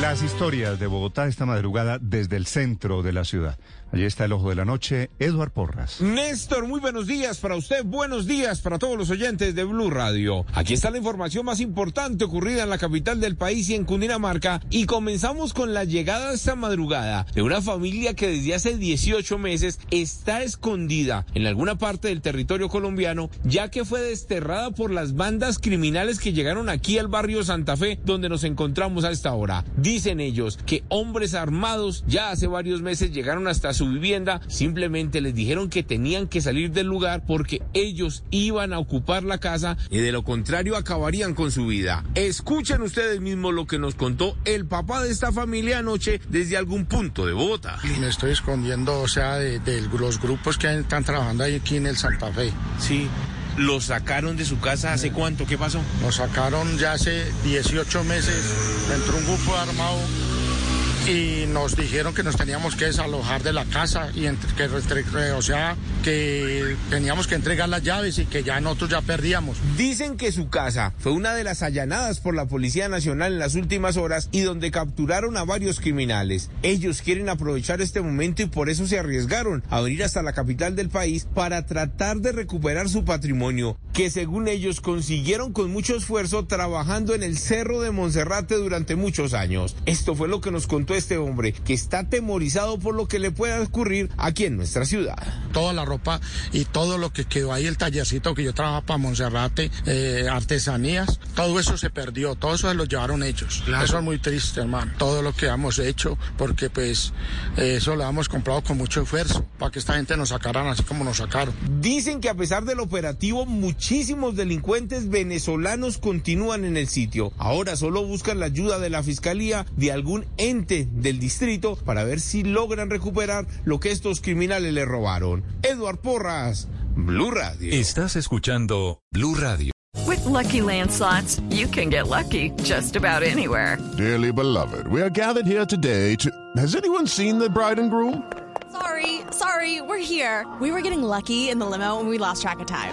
Las historias de Bogotá esta madrugada desde el centro de la ciudad. Allí está el ojo de la noche, Eduard Porras. Néstor, muy buenos días para usted, buenos días para todos los oyentes de Blue Radio. Aquí está la información más importante ocurrida en la capital del país y en Cundinamarca y comenzamos con la llegada esta madrugada de una familia que desde hace 18 meses está escondida en alguna parte del territorio colombiano ya que fue desterrada por las bandas criminales que llegaron aquí al barrio Santa Fe donde nos encontramos a esta hora. Dicen ellos que hombres armados ya hace varios meses llegaron hasta su vivienda, simplemente les dijeron que tenían que salir del lugar porque ellos iban a ocupar la casa y de lo contrario acabarían con su vida. Escuchen ustedes mismos lo que nos contó el papá de esta familia anoche desde algún punto de Bogotá. Me estoy escondiendo, o sea, de, de los grupos que están trabajando ahí aquí en el Santa Fe. Sí. ¿Lo sacaron de su casa hace cuánto? ¿Qué pasó? Nos sacaron ya hace 18 meses. Entró un grupo armado y nos dijeron que nos teníamos que desalojar de la casa y entre, que, o sea, que teníamos que entregar las llaves y que ya nosotros ya perdíamos. Dicen que su casa fue una de las allanadas por la Policía Nacional en las últimas horas y donde capturaron a varios criminales. Ellos quieren aprovechar este momento y por eso se arriesgaron a venir hasta la capital del país para tratar de recuperar su patrimonio, que según ellos consiguieron con mucho esfuerzo trabajando en el Cerro de Monserrate durante muchos años. Esto fue lo que nos contó este hombre que está atemorizado por lo que le pueda ocurrir aquí en nuestra ciudad. Toda la ropa y todo lo que quedó ahí, el tallercito que yo trabajaba para Monserrate, eh, artesanías, todo eso se perdió, todo eso se lo llevaron ellos. Eso es muy triste, hermano. Todo lo que hemos hecho, porque pues eso lo hemos comprado con mucho esfuerzo para que esta gente nos sacaran así como nos sacaron. Dicen que a pesar del operativo, muchísimos delincuentes venezolanos continúan en el sitio. Ahora solo buscan la ayuda de la fiscalía de algún ente del distrito para ver si logran recuperar lo que estos criminales le robaron. Eduard Porras, Blue Radio. Estás escuchando Blue Radio. With lucky landslots, you can get lucky just about anywhere. Dearly beloved, we are gathered here today to. Has anyone seen the bride and groom? Sorry, sorry, we're here. We were getting lucky in the limo and we lost track of time.